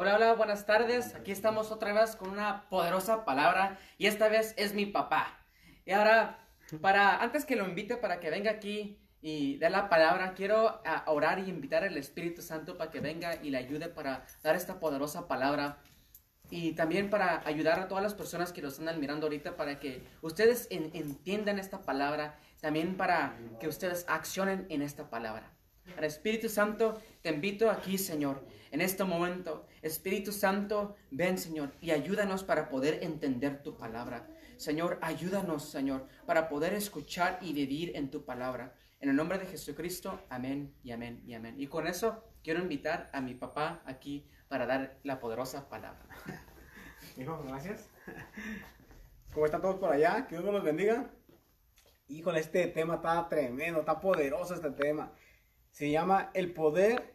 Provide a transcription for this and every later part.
Hola, hola, buenas tardes. Aquí estamos otra vez con una poderosa palabra y esta vez es mi papá. Y ahora, para antes que lo invite para que venga aquí y dé la palabra, quiero ah, orar y invitar al Espíritu Santo para que venga y le ayude para dar esta poderosa palabra. Y también para ayudar a todas las personas que lo están mirando ahorita para que ustedes en- entiendan esta palabra, también para que ustedes accionen en esta palabra. Ahora, Espíritu Santo, te invito aquí, Señor, en este momento. Espíritu Santo, ven, Señor, y ayúdanos para poder entender tu palabra. Señor, ayúdanos, Señor, para poder escuchar y vivir en tu palabra. En el nombre de Jesucristo, amén y amén y amén. Y con eso quiero invitar a mi papá aquí para dar la poderosa palabra. Hijo, gracias. ¿Cómo están todos por allá? Que Dios los bendiga. Híjole, este tema está tremendo, está poderoso este tema. Se llama El poder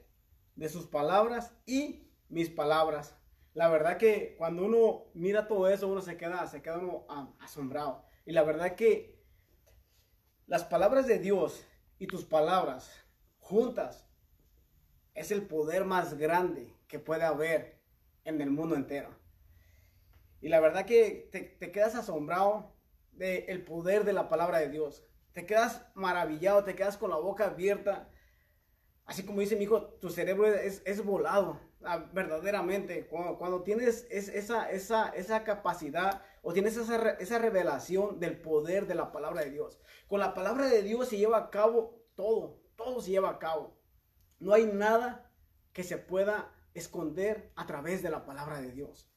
de sus palabras y mis palabras. La verdad que cuando uno mira todo eso, uno se queda, se queda asombrado. Y la verdad que las palabras de Dios y tus palabras juntas es el poder más grande que puede haber en el mundo entero. Y la verdad que te, quedas asombrado del poder de la palabra de Dios. Te quedas maravillado, te quedas con la boca abierta. Así como dice mi hijo, tu cerebro es, volado, ah, verdaderamente. Cuando, tienes es- esa, capacidad o tienes esa, re- esa revelación del poder de la palabra de Dios. Con la palabra de Dios se lleva a cabo todo, todo se lleva a cabo. No hay nada que se pueda esconder a través de la palabra de Dios.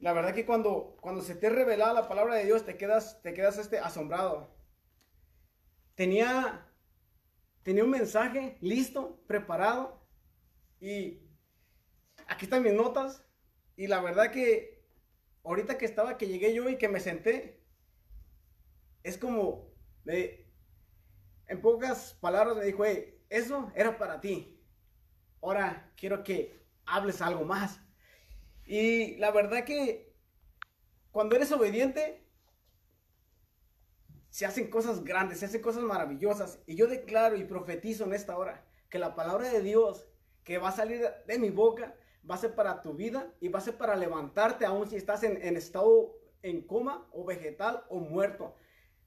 La verdad que cuando, cuando se te revela la palabra de Dios te quedas, te quedas este, asombrado. Tenía, tenía un mensaje listo, preparado y aquí están mis notas y la verdad que ahorita que estaba, que llegué yo y que me senté, es como, me- en pocas palabras me dijo, "Hey, eso era para ti. Ahora quiero que hables algo más. Y la verdad que cuando eres obediente, se hacen cosas grandes, se hacen cosas maravillosas. Y yo declaro y profetizo en esta hora que la palabra de Dios que va a salir de mi boca va a ser para tu vida y va a ser para levantarte aún si estás en, en estado en coma o vegetal o muerto.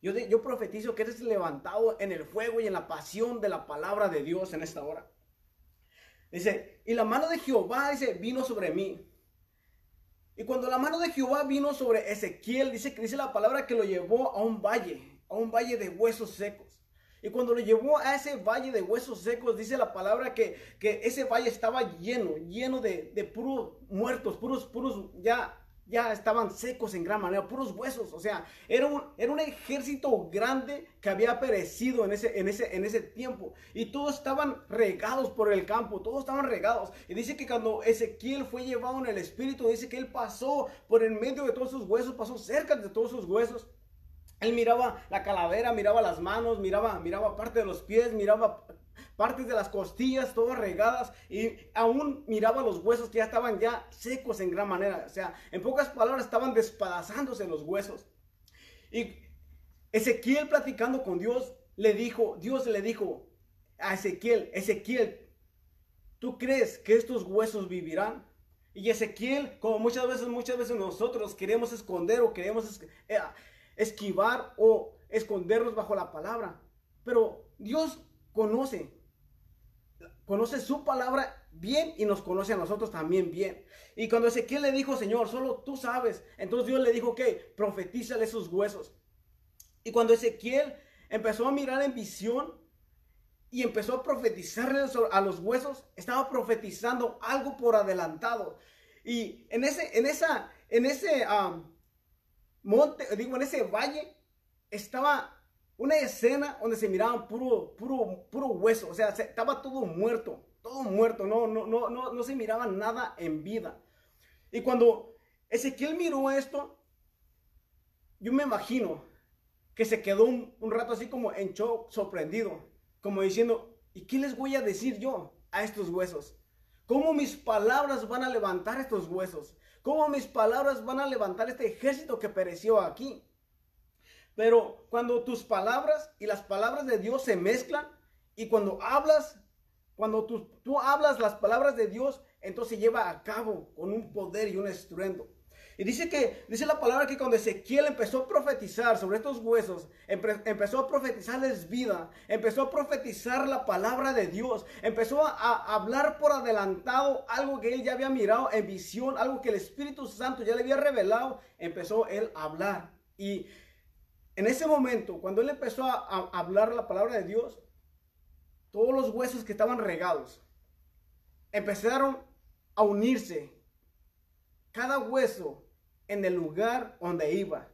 Yo, yo profetizo que eres levantado en el fuego y en la pasión de la palabra de Dios en esta hora. Dice, y la mano de Jehová, dice, vino sobre mí. Y cuando la mano de Jehová vino sobre Ezequiel, dice que dice la palabra que lo llevó a un valle, a un valle de huesos secos. Y cuando lo llevó a ese valle de huesos secos, dice la palabra que, que ese valle estaba lleno, lleno de, de puros muertos, puros, puros, ya, ya estaban secos en gran manera, puros huesos. O sea, era un, era un ejército grande que había perecido en ese, en, ese, en ese tiempo. Y todos estaban regados por el campo, todos estaban regados. Y dice que cuando Ezequiel fue llevado en el espíritu, dice que él pasó por en medio de todos sus huesos, pasó cerca de todos sus huesos. Él miraba la calavera, miraba las manos, miraba, miraba parte de los pies, miraba partes de las costillas, todas regadas, y aún miraba los huesos que ya estaban ya secos en gran manera. O sea, en pocas palabras, estaban despedazándose los huesos. Y Ezequiel platicando con Dios, le dijo, Dios le dijo a Ezequiel, Ezequiel, ¿tú crees que estos huesos vivirán? Y Ezequiel, como muchas veces, muchas veces nosotros queremos esconder o queremos eh, esquivar o escondernos bajo la palabra. Pero Dios conoce, conoce su palabra bien y nos conoce a nosotros también bien. Y cuando Ezequiel le dijo, Señor, solo tú sabes, entonces Dios le dijo, ok, profetízale esos huesos. Y cuando Ezequiel empezó a mirar en visión y empezó a profetizarle a los huesos, estaba profetizando algo por adelantado. Y en ese, en esa, en ese am, monte, digo, en ese valle, estaba una escena donde se miraban puro, puro, puro hueso. O sea, se- estaba todo muerto, todo muerto. No, no, no, no, no se miraba nada en vida. Y cuando Ezequiel miró esto, yo me imagino que se quedó un, un rato así como en shock, sorprendido, como diciendo, ¿y qué les voy a decir yo a estos huesos? ¿Cómo mis palabras van a levantar estos huesos? ¿Cómo mis palabras van a levantar este ejército que pereció aquí? Pero cuando tus palabras y las palabras de Dios se mezclan y cuando hablas, cuando tú, tú hablas las palabras de Dios entonces lleva a cabo con un poder y un estruendo. Y dice que, dice la palabra que cuando Ezequiel empezó a profetizar sobre estos huesos, empezó a profetizarles vida, empezó a profetizar la palabra de Dios, empezó a, hablar por adelantado algo que él ya había mirado en visión, algo que el Espíritu Santo ya le había revelado, empezó él a hablar. Y en ese momento, cuando él empezó a hablar la palabra de Dios, todos los huesos que estaban regados empezaron a unirse. Cada hueso en el lugar donde iba.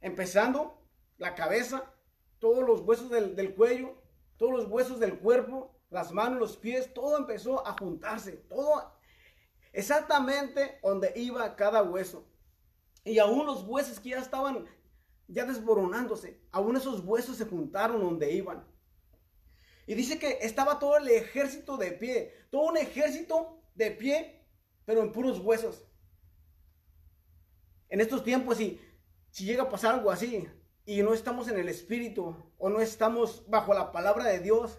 Empezando la cabeza, todos los huesos del, cuello, todos los huesos del cuerpo, las manos, los pies, todo empezó a juntarse, todo exactamente donde iba cada hueso. Y aún los huesos que ya estaban ya desboronándose, aún esos huesos se juntaron donde iban. Y dice que estaba todo el ejército de pie, todo un ejército de pie, pero en puros huesos en estos tiempos, si, si llega a pasar algo así y no estamos en el Espíritu o no estamos bajo la palabra de Dios,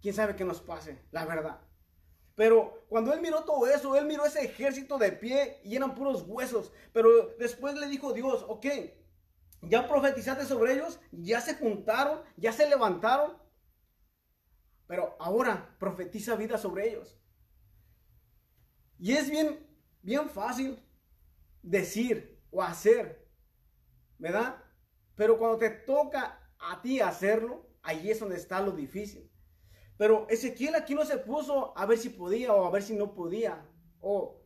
quién sabe qué nos pase, la verdad. Pero cuando él miró todo eso, él miró ese ejército de pie y eran puros huesos. Pero después le dijo Dios, ok, ya profetizaste sobre ellos, ya se juntaron, ya se levantaron. Pero ahora profetiza vida sobre ellos. Y es bien, bien fácil decir o hacer, ¿verdad? Pero cuando te toca a ti hacerlo, ahí es donde está lo difícil. Pero Ezequiel aquí no se puso a ver si podía o a ver si no podía. O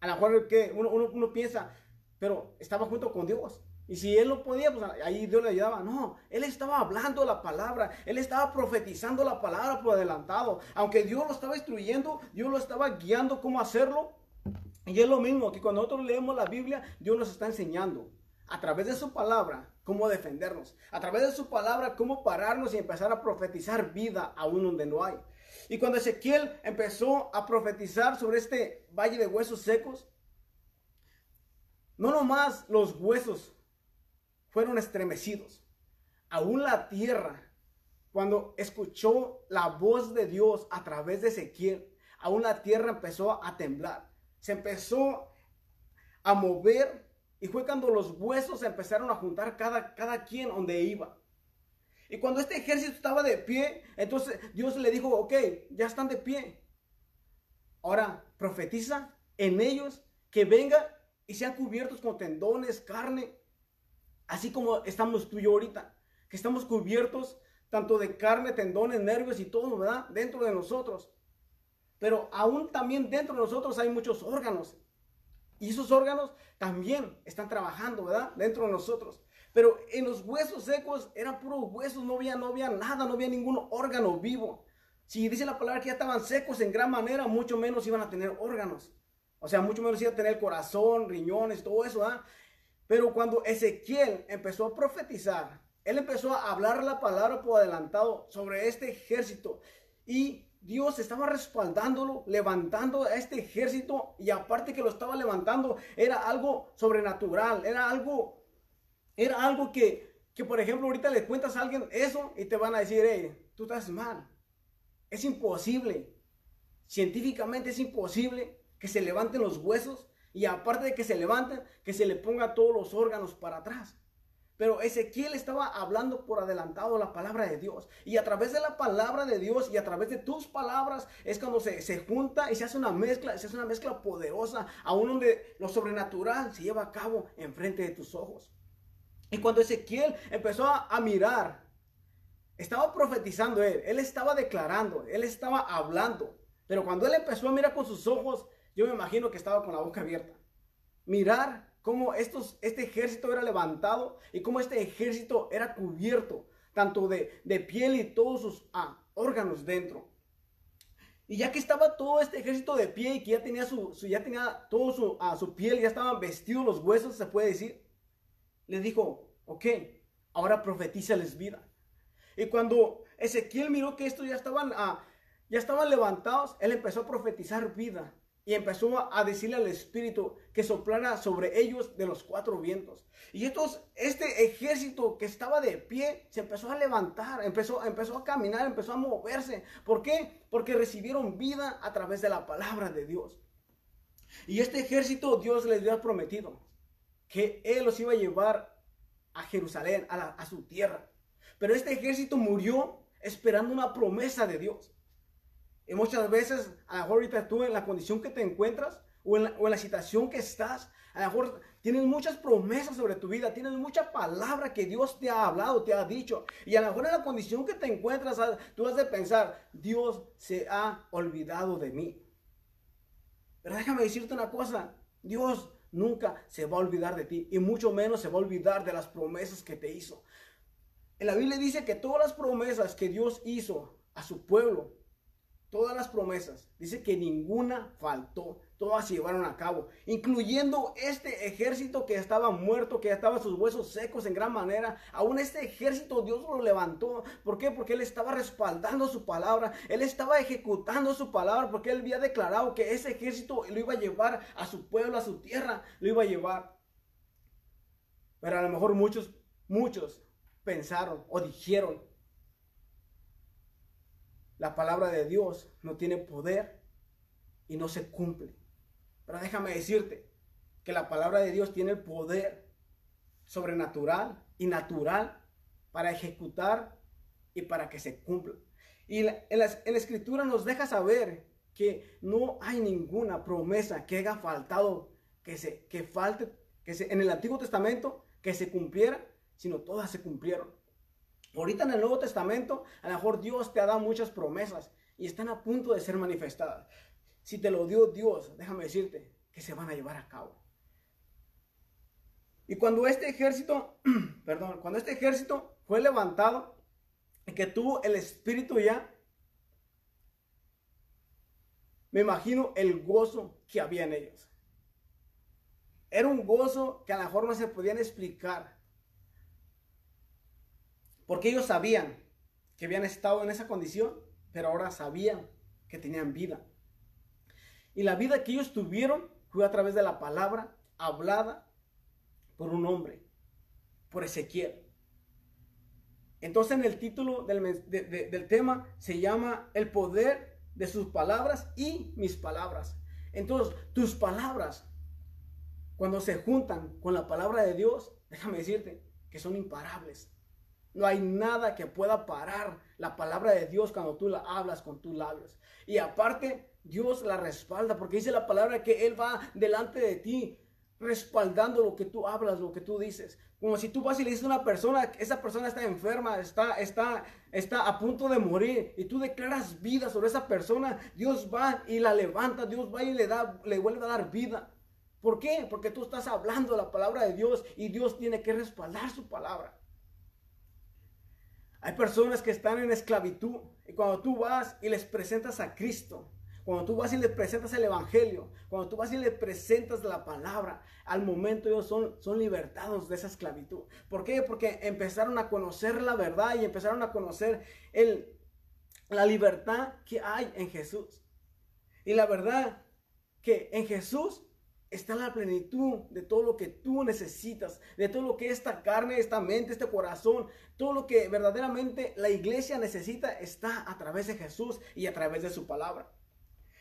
a lo mejor que uno, uno, piensa, pero estaba junto con Dios. Y si él no podía, pues ahí Dios le ayudaba. No, él estaba hablando la palabra, él estaba profetizando la palabra por adelantado. Aunque Dios lo estaba instruyendo, Dios lo estaba guiando cómo hacerlo. Y es lo mismo que cuando nosotros leemos la Biblia, Dios nos está enseñando a través de su palabra cómo defendernos, a través de su palabra cómo pararnos y empezar a profetizar vida aún donde no hay. Y cuando Ezequiel empezó a profetizar sobre este valle de huesos secos, no nomás los huesos fueron estremecidos, aún la tierra, cuando escuchó la voz de Dios a través de Ezequiel, aún la tierra empezó a temblar se empezó a mover y fue cuando los huesos se empezaron a juntar cada, cada quien donde iba. Y cuando este ejército estaba de pie, entonces Dios le dijo, ok, ya están de pie. Ahora profetiza en ellos que venga y sean cubiertos con tendones, carne, así como estamos tú y yo ahorita, que estamos cubiertos tanto de carne, tendones, nervios y todo, ¿verdad? Dentro de nosotros. Pero aún también dentro de nosotros hay muchos órganos. Y esos órganos también están trabajando, ¿verdad? Dentro de nosotros. Pero en los huesos secos eran puros huesos, no había, no había nada, no había ningún órgano vivo. Si dice la palabra que ya estaban secos en gran manera, mucho menos iban a tener órganos. O sea, mucho menos iban a tener corazón, riñones, todo eso, ¿ah? Pero cuando Ezequiel empezó a profetizar, él empezó a hablar la palabra por adelantado sobre este ejército. Y Dios estaba respaldándolo, levantando a este ejército y aparte que lo estaba levantando, era algo sobrenatural, era algo, era algo que, que por ejemplo ahorita le cuentas a alguien eso y te van a decir, hey, tú estás mal. Es imposible, científicamente es imposible que se levanten los huesos y aparte de que se levanten, que se le ponga todos los órganos para atrás. Pero Ezequiel estaba hablando por adelantado la palabra de Dios. Y a través de la palabra de Dios y a través de tus palabras es cuando se, se junta y se hace una mezcla, se hace una mezcla poderosa, aún donde lo sobrenatural se lleva a cabo enfrente de tus ojos. Y cuando Ezequiel empezó a, a mirar, estaba profetizando él, él estaba declarando, él estaba hablando. Pero cuando él empezó a mirar con sus ojos, yo me imagino que estaba con la boca abierta. Mirar cómo estos, este ejército era levantado y cómo este ejército era cubierto, tanto de, piel y todos sus ah, órganos dentro. Y ya que estaba todo este ejército de pie y que ya tenía su, ya tenía todo su, ah, su piel, ya estaban vestidos los huesos, se puede decir, les dijo, ok, ahora profetízales vida. Y cuando Ezequiel miró que estos ya estaban, ah, ya estaban levantados, él empezó a profetizar vida. Y empezó a decirle al Espíritu que soplara sobre ellos de los cuatro vientos. Y estos, este ejército que estaba de pie se empezó a levantar, empezó, empezó a caminar, empezó a moverse. ¿Por qué? Porque recibieron vida a través de la palabra de Dios. Y este ejército Dios les había prometido que Él los iba a llevar a Jerusalén, a, a su tierra. Pero este ejército murió esperando una promesa de Dios. Y muchas veces, a lo mejor ahorita tú en la condición que te encuentras o en, la, situación que estás, a lo mejor tienes muchas promesas sobre tu vida, tienes mucha palabra que Dios te ha hablado, te ha dicho. Y a lo mejor en la condición que te encuentras, tú has de pensar, Dios se ha olvidado de mí. Pero déjame decirte una cosa, Dios nunca se va a olvidar de ti y mucho menos se va a olvidar de las promesas que te hizo. En la Biblia dice que todas las promesas que Dios hizo a su pueblo, todas las promesas, dice que ninguna faltó, todas se llevaron a cabo, incluyendo este ejército que estaba muerto, que estaba sus huesos secos en gran manera. Aún este ejército Dios lo levantó. ¿Por qué? Porque él estaba respaldando su palabra, él estaba ejecutando su palabra, porque él había declarado que ese ejército lo iba a llevar a su pueblo, a su tierra, lo iba a llevar. Pero a lo mejor muchos, muchos pensaron o dijeron, la palabra de Dios no tiene poder y no se cumple. Pero déjame decirte que la palabra de Dios tiene el poder sobrenatural y natural para ejecutar y para que se cumpla. Y en la, escritura nos deja saber que no hay ninguna promesa que haya faltado, que, se, que falte, que se, en el Antiguo Testamento, que se cumpliera, sino todas se cumplieron. Ahorita en el Nuevo Testamento, a lo mejor Dios te ha dado muchas promesas y están a punto de ser manifestadas. Si te lo dio Dios, déjame decirte que se van a llevar a cabo. Y cuando este ejército, perdón, cuando este ejército fue levantado que tuvo el espíritu ya, me imagino el gozo que había en ellos. Era un gozo que a lo mejor no se podían explicar. Porque ellos sabían que habían estado en esa condición, pero ahora sabían que tenían vida. Y la vida que ellos tuvieron fue a través de la palabra hablada por un hombre, por Ezequiel. Entonces en el título del, tema se llama El poder de sus palabras y mis palabras. Entonces tus palabras, cuando se juntan con la palabra de Dios, déjame decirte que son imparables. No hay nada que pueda parar la palabra de Dios cuando tú la hablas con tus labios. Y aparte, Dios la respalda porque dice la palabra que Él va delante de ti respaldando lo que tú hablas, lo que tú dices. Como si tú vas y le dices a una persona, esa persona está enferma, está, está, está a punto de morir y tú declaras vida sobre esa persona, Dios va y la levanta, Dios va y le, da, le vuelve a dar vida. ¿Por qué? Porque tú estás hablando la palabra de Dios y Dios tiene que respaldar su palabra. Hay personas que están en esclavitud y cuando tú vas y les presentas a Cristo, cuando tú vas y les presentas el Evangelio, cuando tú vas y les presentas la palabra, al momento ellos son, son libertados de esa esclavitud. ¿Por qué? Porque empezaron a conocer la verdad y empezaron a conocer el, la libertad que hay en Jesús. Y la verdad que en Jesús está la plenitud de todo lo que tú necesitas, de todo lo que esta carne, esta mente, este corazón, todo lo que verdaderamente la iglesia necesita está a través de Jesús y a través de su palabra.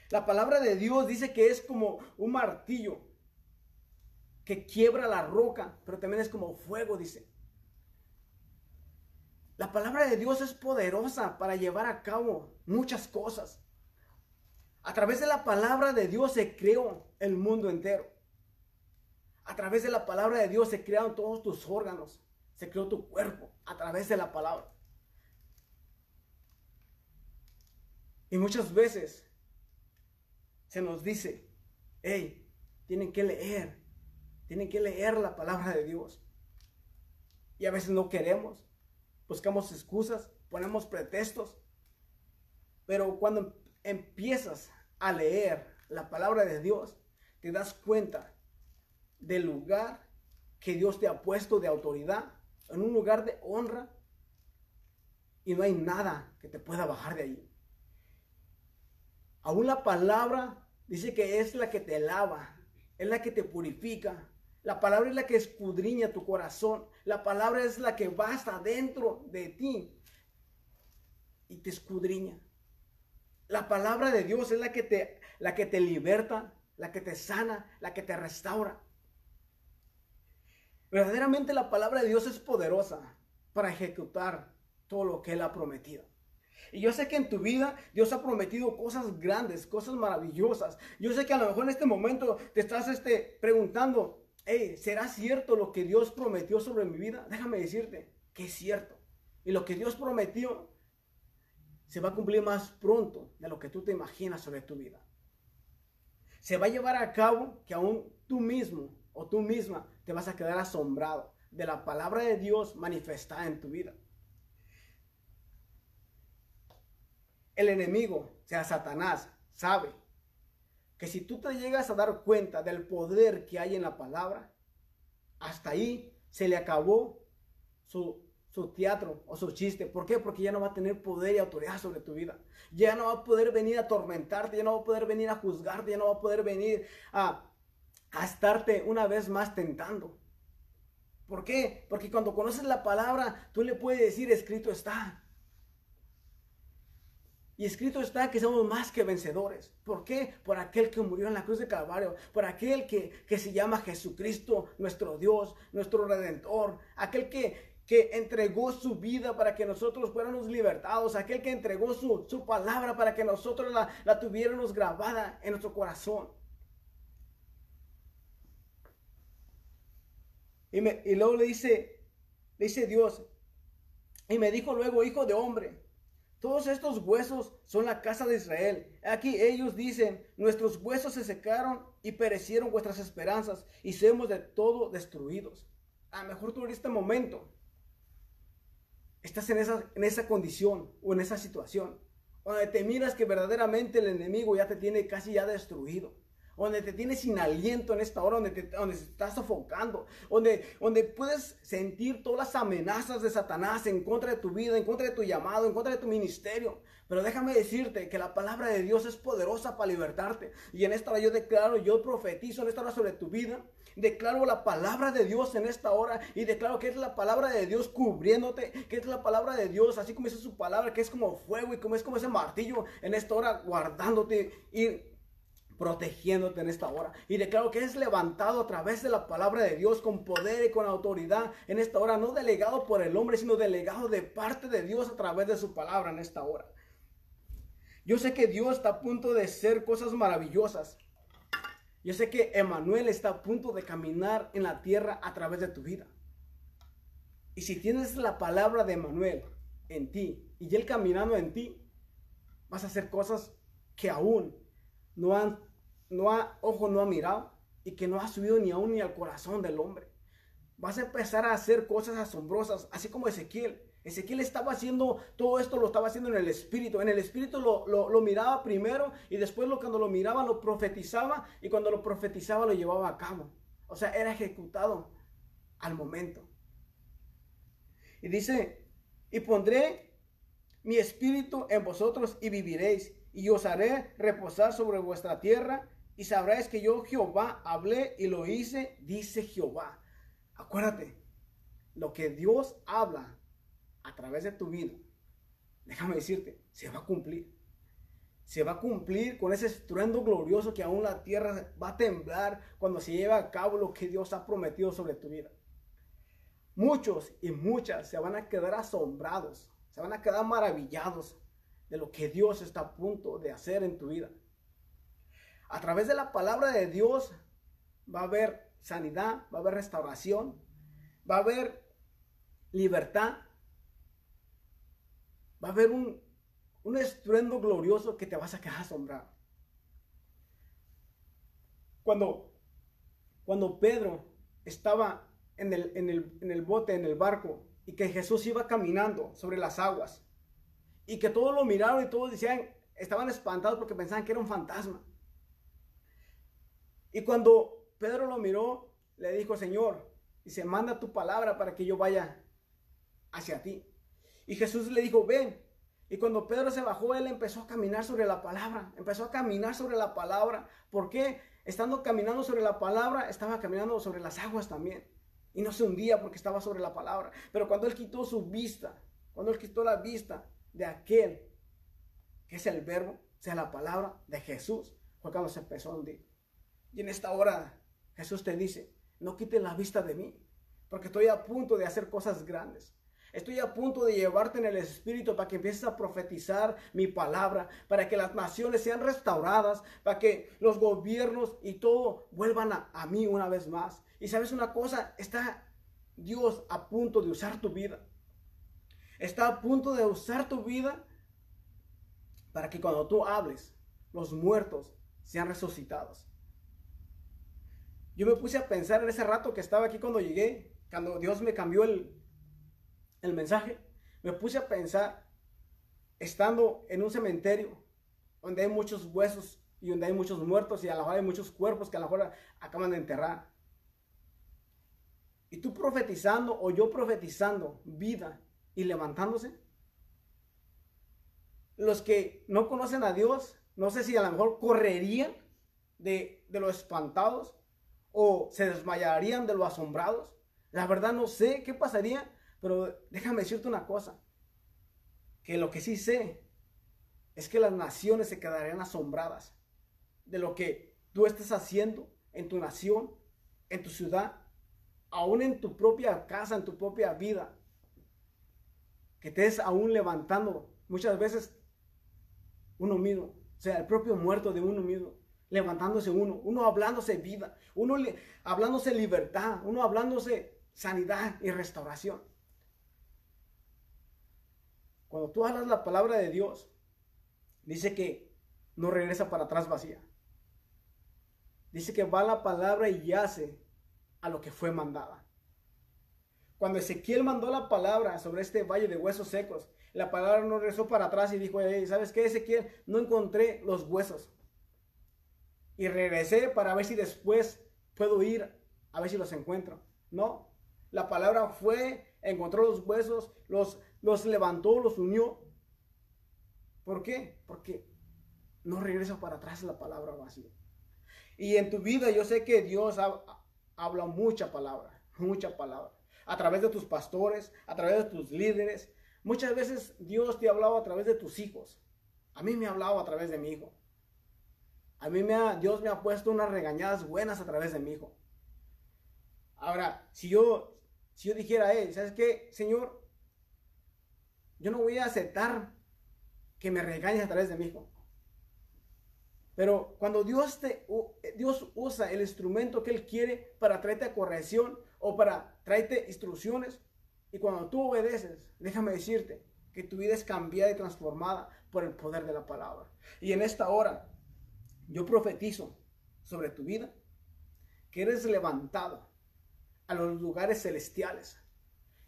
La palabra de Dios dice que es como un martillo que quiebra la roca, pero también es como fuego, dice. La palabra de Dios es poderosa para llevar a cabo muchas cosas. A través de la palabra de Dios se creó el mundo entero. A través de la palabra de Dios se crearon todos tus órganos. Se creó tu cuerpo a través de la palabra. Y muchas veces se nos dice, hey, tienen que leer, tienen que leer la palabra de Dios. Y a veces no queremos, buscamos excusas, ponemos pretextos. Pero cuando empiezas a leer la palabra de Dios, te das cuenta del lugar que Dios te ha puesto de autoridad, en un lugar de honra, y no hay nada que te pueda bajar de ahí. Aún la palabra Dice que es la que te lava, es la que te purifica. La palabra es la que escudriña tu corazón. La palabra es la que va hasta dentro de ti y te escudriña. La palabra de Dios es la que te, la que te liberta, la que te sana, la que te restaura. Verdaderamente la palabra de Dios es poderosa para ejecutar todo lo que Él ha prometido. Y yo sé que en tu vida Dios ha prometido cosas grandes, cosas maravillosas. Yo sé que a lo mejor en este momento te estás este, preguntando, hey, ¿será cierto lo que Dios prometió sobre mi vida? Déjame decirte que es cierto. Y lo que Dios prometió se va a cumplir más pronto de lo que tú te imaginas sobre tu vida. Se va a llevar a cabo que aún tú mismo o tú misma te vas a quedar asombrado de la palabra de Dios manifestada en tu vida. El enemigo, sea Satanás, sabe que si tú te llegas a dar cuenta del poder que hay en la palabra, hasta ahí se le acabó su, su teatro o su chiste. ¿Por qué? Porque ya no va a tener poder y autoridad sobre tu vida. Ya no va a poder venir a atormentarte, ya no va a poder venir a juzgarte, ya no va a poder venir a, a estarte una vez más tentando. ¿Por qué? Porque cuando conoces la palabra, tú le puedes decir, escrito está. Y escrito está que somos más que vencedores. ¿Por qué? Por aquel que murió en la cruz de Calvario, por aquel que, que se llama Jesucristo, nuestro Dios, nuestro Redentor, aquel que, que entregó su vida para que nosotros fuéramos libertados, aquel que entregó su, su palabra para que nosotros la, la tuviéramos grabada en nuestro corazón. Y, luego le dice, le dice Dios, y me dijo luego, hijo de hombre, todos estos huesos son la casa de Israel. Aquí ellos dicen, nuestros huesos se secaron y perecieron vuestras esperanzas y somos de todo destruidos. A mejor tú este momento estás en esa, en esa condición o en esa situación, donde te miras que verdaderamente el enemigo ya te tiene casi ya destruido donde te tienes sin aliento en esta hora, donde te, donde estás sofocando, donde, donde puedes sentir todas las amenazas de Satanás en contra de tu vida, en contra de tu llamado, en contra de tu ministerio. Pero déjame decirte que la palabra de Dios es poderosa para libertarte. Y en esta hora yo declaro, yo profetizo en esta hora sobre tu vida. Declaro la palabra de Dios en esta hora y declaro que es la palabra de Dios cubriéndote, que es la palabra de Dios, así como es su palabra, que es como fuego y como es como ese martillo en esta hora guardándote y protegiéndote en esta hora. Y declaro que es levantado a través de la palabra de Dios con poder y con autoridad en esta hora, no delegado por el hombre, sino delegado de parte de Dios a través de su palabra en esta hora. Yo sé que Dios está a punto de hacer cosas maravillosas. Yo sé que Emanuel está a punto de caminar en la tierra a través de tu vida. Y si tienes la palabra de Emanuel en ti y él caminando en ti, vas a hacer cosas que aún no no ha, ojo no ha mirado y que no ha subido ni aún ni al corazón del hombre. Vas a empezar a hacer cosas asombrosas, así como Ezequiel. Ezequiel estaba haciendo todo esto, lo estaba haciendo en el espíritu. En el espíritu lo, lo, miraba primero y después lo, cuando lo miraba lo profetizaba y cuando lo profetizaba lo llevaba a cabo. O sea, era ejecutado al momento. Y dice, y pondré mi espíritu en vosotros y viviréis y os haré reposar sobre vuestra tierra, y sabréis que yo Jehová hablé y lo hice, dice Jehová. Acuérdate, lo que Dios habla a través de tu vida, déjame decirte, se va a cumplir. Se va a cumplir con ese estruendo glorioso que aún la tierra va a temblar cuando se lleve a cabo lo que Dios ha prometido sobre tu vida. Muchos y muchas se van a quedar asombrados, se van a quedar maravillados de lo que Dios está a punto de hacer en tu vida. A través de la palabra de Dios va a haber sanidad, va a haber restauración, va a haber libertad, va a haber un, un estruendo glorioso que te vas a quedar asombrado. Cuando, cuando Pedro estaba en el, en, el, en el bote, en el barco, y que Jesús iba caminando sobre las aguas, y que todos lo miraron y todos decían, estaban espantados porque pensaban que era un fantasma. Y cuando Pedro lo miró, le dijo, Señor, dice, manda tu palabra para que yo vaya hacia ti. Y Jesús le dijo, ven. Y cuando Pedro se bajó, él empezó a caminar sobre la palabra, empezó a caminar sobre la palabra. ¿Por qué? Estando caminando sobre la palabra, estaba caminando sobre las aguas también. Y no se hundía porque estaba sobre la palabra. Pero cuando él quitó su vista, cuando él quitó la vista de aquel que es el verbo, sea la palabra de Jesús, fue cuando se empezó a. Y en esta hora Jesús te dice, no quites la vista de mí, porque estoy a punto de hacer cosas grandes. Estoy a punto de llevarte en el Espíritu para que empieces a profetizar mi palabra, para que las naciones sean restauradas, para que los gobiernos y todo vuelvan a, a mí una vez más. Y sabes una cosa, está Dios a punto de usar tu vida. Está a punto de usar tu vida para que cuando tú hables, los muertos sean resucitados. Yo me puse a pensar en ese rato que estaba aquí cuando llegué, cuando Dios me cambió el, el mensaje, me puse a pensar, estando en un cementerio, donde hay muchos huesos y donde hay muchos muertos y a la mejor hay muchos cuerpos que a la mejor acaban de enterrar. Y tú profetizando o yo profetizando vida y levantándose. Los que no conocen a Dios, no sé si a lo mejor correrían de, de los espantados o se desmayarían de los asombrados. La verdad no sé qué pasaría, pero déjame decirte una cosa, que lo que sí sé es que las naciones se quedarían asombradas de lo que tú estás haciendo en tu nación, en tu ciudad, aún en tu propia casa, en tu propia vida. Que estés aún levantando muchas veces uno mismo, o sea, el propio muerto de uno mismo, levantándose uno, uno hablándose vida, uno hablándose libertad, uno hablándose sanidad y restauración. Cuando tú hablas la palabra de Dios, dice que no regresa para atrás vacía. Dice que va la palabra y hace a lo que fue mandada. Cuando Ezequiel mandó la palabra sobre este valle de huesos secos, la palabra no regresó para atrás y dijo, ¿sabes qué, Ezequiel? No encontré los huesos. Y regresé para ver si después puedo ir a ver si los encuentro. No, la palabra fue, encontró los huesos, los los levantó, los unió. ¿Por qué? Porque no regresa para atrás la palabra vacía. Y en tu vida yo sé que Dios habla mucha palabra, mucha palabra. A través de tus pastores, a través de tus líderes. Muchas veces Dios te ha hablado a través de tus hijos. A mí me ha hablado a través de mi hijo. A mí me ha, Dios me ha puesto unas regañadas buenas a través de mi hijo. Ahora, si yo, si yo dijera, él, ¿sabes qué, Señor? Yo no voy a aceptar que me regañes a través de mi hijo. Pero cuando Dios, te, Dios usa el instrumento que Él quiere para traerte a corrección o para traerte instrucciones, y cuando tú obedeces, déjame decirte que tu vida es cambiada y transformada por el poder de la palabra. Y en esta hora, yo profetizo sobre tu vida que eres levantado a los lugares celestiales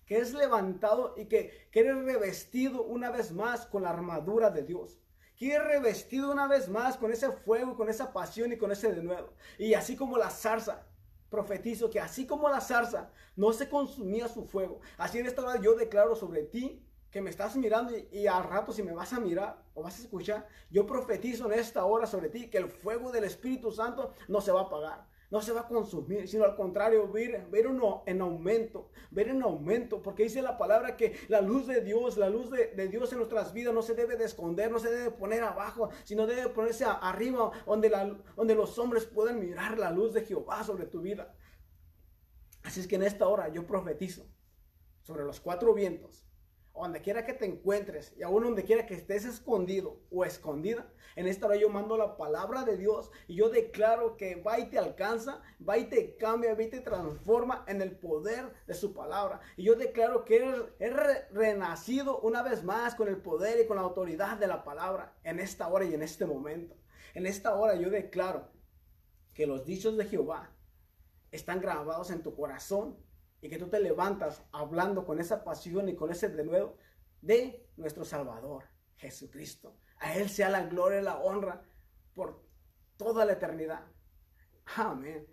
que es levantado y que, que eres revestido una vez más con la armadura de Dios. Que eres revestido una vez más con ese fuego, con esa pasión y con ese denuedo. Y así como la zarza, profetizo que así como la zarza no se consumía su fuego, así en esta hora yo declaro sobre ti que me estás mirando y, y, al rato si me vas a mirar o vas a escuchar, yo profetizo en esta hora sobre ti que el fuego del Espíritu Santo no se va a apagar no se va a consumir, sino al contrario, ver, ver uno en aumento, ver en aumento, porque dice la palabra que la luz de Dios, la luz de, Dios en nuestras vidas no se debe de esconder, no se debe poner abajo, sino debe ponerse arriba, donde, la, donde los hombres puedan mirar la luz de Jehová sobre tu vida. Así es que en esta hora yo profetizo sobre los cuatro vientos, donde quiera que te encuentres y aún donde quiera que estés escondido o escondida, en esta hora yo mando la palabra de Dios y yo declaro que va y te alcanza, va y te cambia, va y te transforma en el poder de su palabra. Y yo declaro que eres, renacido una vez más con el poder y con la autoridad de la palabra en esta hora y en este momento. En esta hora yo declaro que los dichos de Jehová están grabados en tu corazón y que tú te levantas hablando con esa pasión y con ese denuedo de nuestro Salvador, Jesucristo. A Él sea la gloria y la honra por toda la eternidad. Amén.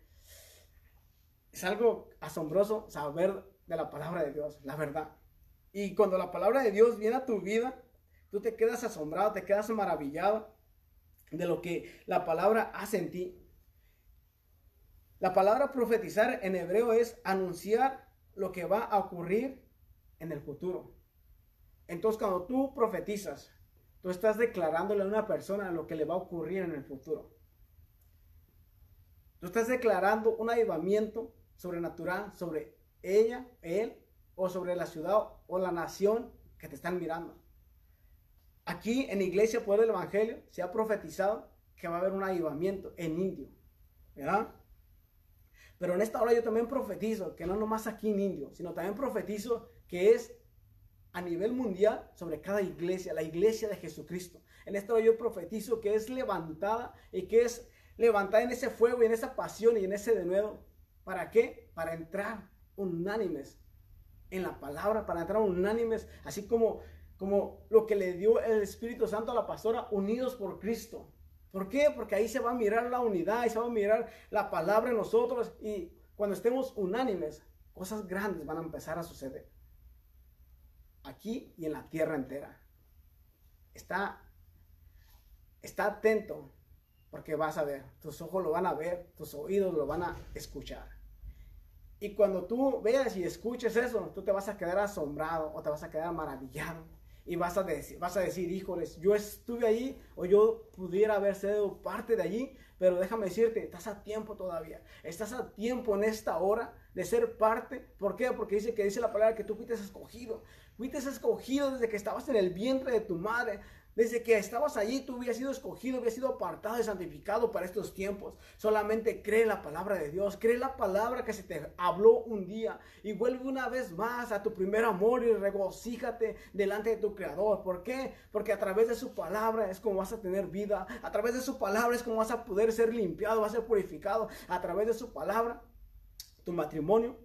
Es algo asombroso saber de la palabra de Dios, la verdad. Y cuando la palabra de Dios viene a tu vida, tú te quedas asombrado, te quedas maravillado de lo que la palabra hace en ti. La palabra profetizar en hebreo es anunciar lo que va a ocurrir en el futuro. Entonces, cuando tú profetizas, tú estás declarándole a una persona lo que le va a ocurrir en el futuro. Tú estás declarando un avivamiento sobrenatural sobre ella, él, o sobre la ciudad o la nación que te están mirando. Aquí en Iglesia Poder del Evangelio se ha profetizado que va a haber un avivamiento en Indio. ¿Verdad? Pero en esta hora yo también profetizo que no nomás aquí en Indio, sino también profetizo que es a nivel mundial sobre cada iglesia, la iglesia de Jesucristo. En esta hora yo profetizo que es levantada y que es levantada en ese fuego y en esa pasión y en ese denuedo. ¿Para qué? Para entrar unánimes en la palabra, para entrar unánimes, así como, como lo que le dio el Espíritu Santo a la pastora, unidos por Cristo. ¿Por qué? Porque ahí se va a mirar la unidad y se va a mirar la palabra en nosotros y cuando estemos unánimes, cosas grandes van a empezar a suceder. Aquí y en la tierra entera. Está, está atento porque vas a ver, tus ojos lo van a ver, tus oídos lo van a escuchar. Y cuando tú veas y escuches eso, tú te vas a quedar asombrado o te vas a quedar maravillado y vas a decir, vas a decir, híjoles, yo estuve allí o yo pudiera haber sido parte de allí, pero déjame decirte, estás a tiempo todavía. Estás a tiempo en esta hora de ser parte. ¿Por qué? Porque dice que dice la palabra que tú fuiste escogido. Fuiste escogido desde que estabas en el vientre de tu madre. Desde que estabas allí, tú habías sido escogido, habías sido apartado y santificado para estos tiempos. Solamente cree la palabra de Dios, cree la palabra que se te habló un día y vuelve una vez más a tu primer amor y regocíjate delante de tu Creador. ¿Por qué? Porque a través de su palabra es como vas a tener vida, a través de su palabra es como vas a poder ser limpiado, vas a ser purificado. A través de su palabra, tu matrimonio,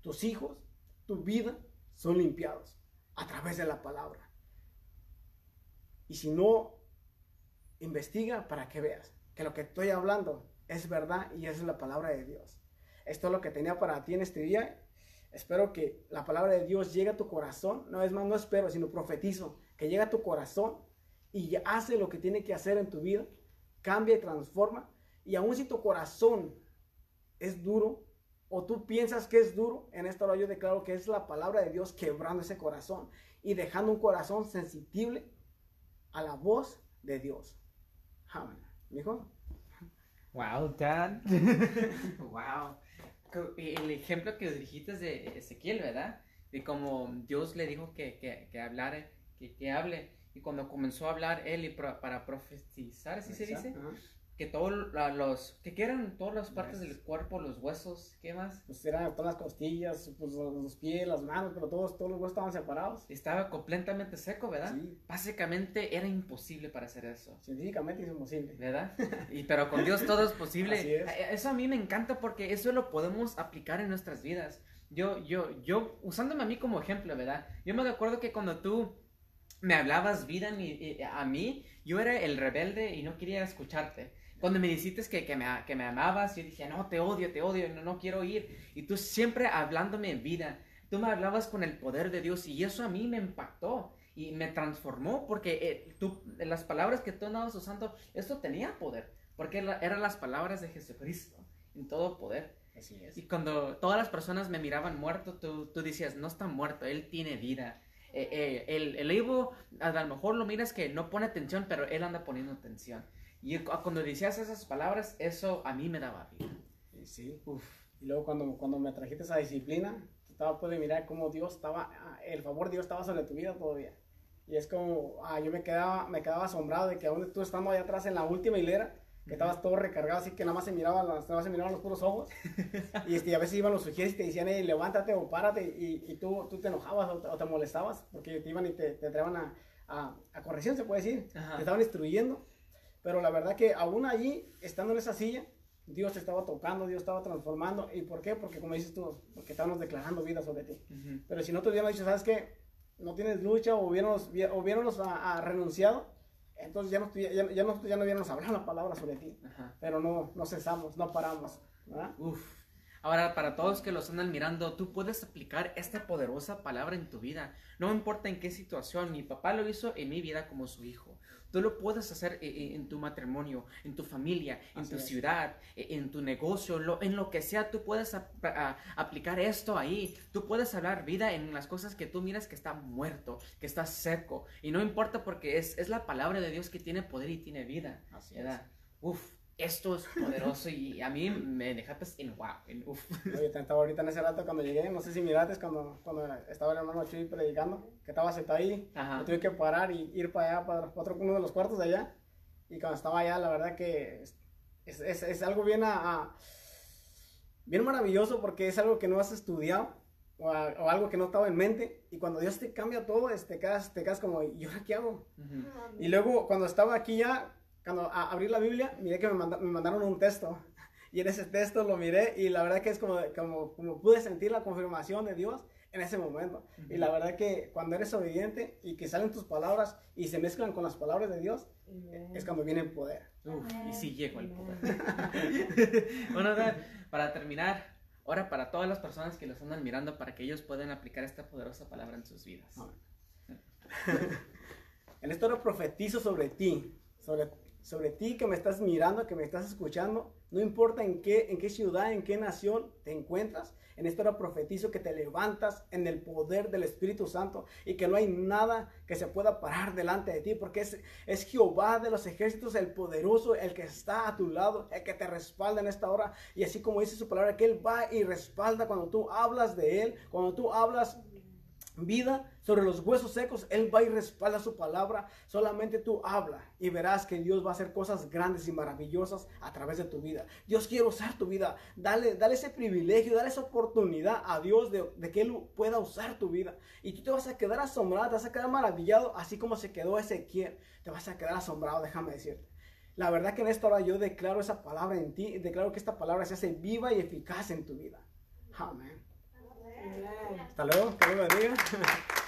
tus hijos, tu vida son limpiados a través de la palabra. Y si no, investiga para que veas que lo que estoy hablando es verdad y es la palabra de Dios. Esto es lo que tenía para ti en este día. Espero que la palabra de Dios llegue a tu corazón. No es más, no espero, sino profetizo que llegue a tu corazón y hace lo que tiene que hacer en tu vida. Cambia y transforma. Y aun si tu corazón es duro o tú piensas que es duro, en esta hora yo declaro que es la palabra de Dios quebrando ese corazón y dejando un corazón sensible a la voz de Dios. Amén. ¿Mijo? Wow, Dad. wow. El ejemplo que dijiste de Ezequiel, ¿verdad? De cómo Dios le dijo que, que, que hablara, que, que, hable. Y cuando comenzó a hablar él y para profetizar, ¿así se dice? Que todos los que quieran todas las partes del cuerpo, los huesos, ¿qué más? Pues eran todas las costillas, pues, los pies, las manos, pero todos, todos los huesos estaban separados. Estaba completamente seco, ¿verdad? Sí. Básicamente era imposible para hacer eso. Científicamente es imposible. ¿Verdad? Y pero con Dios todo es posible. Así es. Eso a mí me encanta porque eso lo podemos aplicar en nuestras vidas. Yo, yo, yo, usándome a mí como ejemplo, ¿verdad? Yo me acuerdo que cuando tú me hablabas vida a mí, yo era el rebelde y no quería escucharte. Cuando me dijiste que, que, me, que me amabas, yo dije, no, te odio, te odio, no, no quiero ir. Y tú siempre hablándome en vida, tú me hablabas con el poder de Dios y eso a mí me impactó y me transformó porque eh, tú, las palabras que tú andabas usando, eso tenía poder, porque eran las palabras de Jesucristo en todo poder. Así es. Y cuando todas las personas me miraban muerto, tú, tú decías, no está muerto, él tiene vida. Eh, eh, el, el Evo, a lo mejor lo miras que no pone atención, pero él anda poniendo atención. Y cuando decías esas palabras, eso a mí me daba vida. Sí. Uf. Y luego cuando, cuando me trajiste esa disciplina, estaba puedes mirar cómo Dios estaba, ah, el favor de Dios estaba sobre tu vida todavía. Y es como, ah, yo me quedaba, me quedaba asombrado de que aún tú estando ahí atrás en la última hilera, que estabas todo recargado, así que nada más se miraban, nada más se miraban los puros ojos. y, este, a veces iban los sugieres y te decían, hey, levántate o párate, y, y tú, tú te enojabas o te, molestabas, porque te iban y te, te traían a, a, a, corrección, se puede decir. Te estaban instruyendo. Pero la verdad que aún allí, estando en esa silla, Dios te estaba tocando, Dios estaba transformando. ¿Y por qué? Porque como dices tú, porque estábamos declarando vida sobre ti. Pero si no te hubiéramos dicho, ¿sabes qué? No tienes lucha o hubiéramos, o a, renunciado, entonces ya no, ya, ya, no, ya no hubiéramos hablado la palabra sobre ti. Pero no, no cesamos, no paramos. Uf. Ahora, para todos que los andan mirando, tú puedes aplicar esta poderosa palabra en tu vida. No importa en qué situación, mi papá lo hizo en mi vida como su hijo. Tú lo puedes hacer eh, eh, en tu matrimonio, en tu familia, en tu ciudad, eh, en tu negocio, en lo que sea, tú puedes aplicar esto ahí. Tú puedes hablar vida en las cosas que tú miras que está muerto, que está seco. Y no importa porque es, es la palabra de Dios que tiene poder y tiene vida. Así ¿verdad? Uf, esto es poderoso y a mí me dejaste pues, en wow, en uf. Oye, estaba ahorita en ese rato cuando llegué, no sé si miraste cuando, cuando estaba el hermano Chuy predicando, que estaba sentado ahí, Ajá. tuve que parar y ir para allá, para otro, uno de los cuartos de allá, y cuando estaba allá, la verdad que es, es, es, algo bien, a, bien maravilloso porque es algo que no has estudiado, o, o, algo que no estaba en mente. Y cuando Dios te cambia todo, te quedas, te quedas como, ¿y ahora qué hago? Y luego cuando estaba aquí ya, cuando abrí la Biblia, miré que me, mandaron un texto. Y en ese texto lo miré y la verdad que es como, como, como pude sentir la confirmación de Dios en ese momento. Y la verdad que cuando eres obediente y que salen tus palabras y se mezclan con las palabras de Dios, es cuando viene el poder. y sí llego al poder. bueno, para terminar, ahora para todas las personas que los andan mirando, para que ellos puedan aplicar esta poderosa palabra en sus vidas. en esto lo profetizo sobre ti, sobre sobre ti que me estás mirando, que me estás escuchando, no importa en qué, en qué ciudad, en qué nación te encuentras, en esta hora profetizo que te levantas en el poder del Espíritu Santo y que no hay nada que se pueda parar delante de ti, porque es, es Jehová de los ejércitos, el poderoso, el que está a tu lado, el que te respalda en esta hora. Y así como dice su palabra, que Él va y respalda cuando tú hablas de Él, cuando tú hablas vida sobre los huesos secos. Él va y respalda su palabra. Solamente tú habla y verás que Dios va a hacer cosas grandes y maravillosas a través de tu vida. Dios quiere usar tu vida. Dale, dale ese privilegio, dale esa oportunidad a Dios de, que Él pueda usar tu vida. Y tú te vas a quedar asombrado, te vas a quedar maravillado, así como se quedó Ezequiel. Te vas a quedar asombrado, déjame decirte. La verdad que en esta hora yo declaro esa palabra en ti y declaro que esta palabra se hace viva y eficaz en tu vida. Amén. Hasta luego, que Dios bendiga.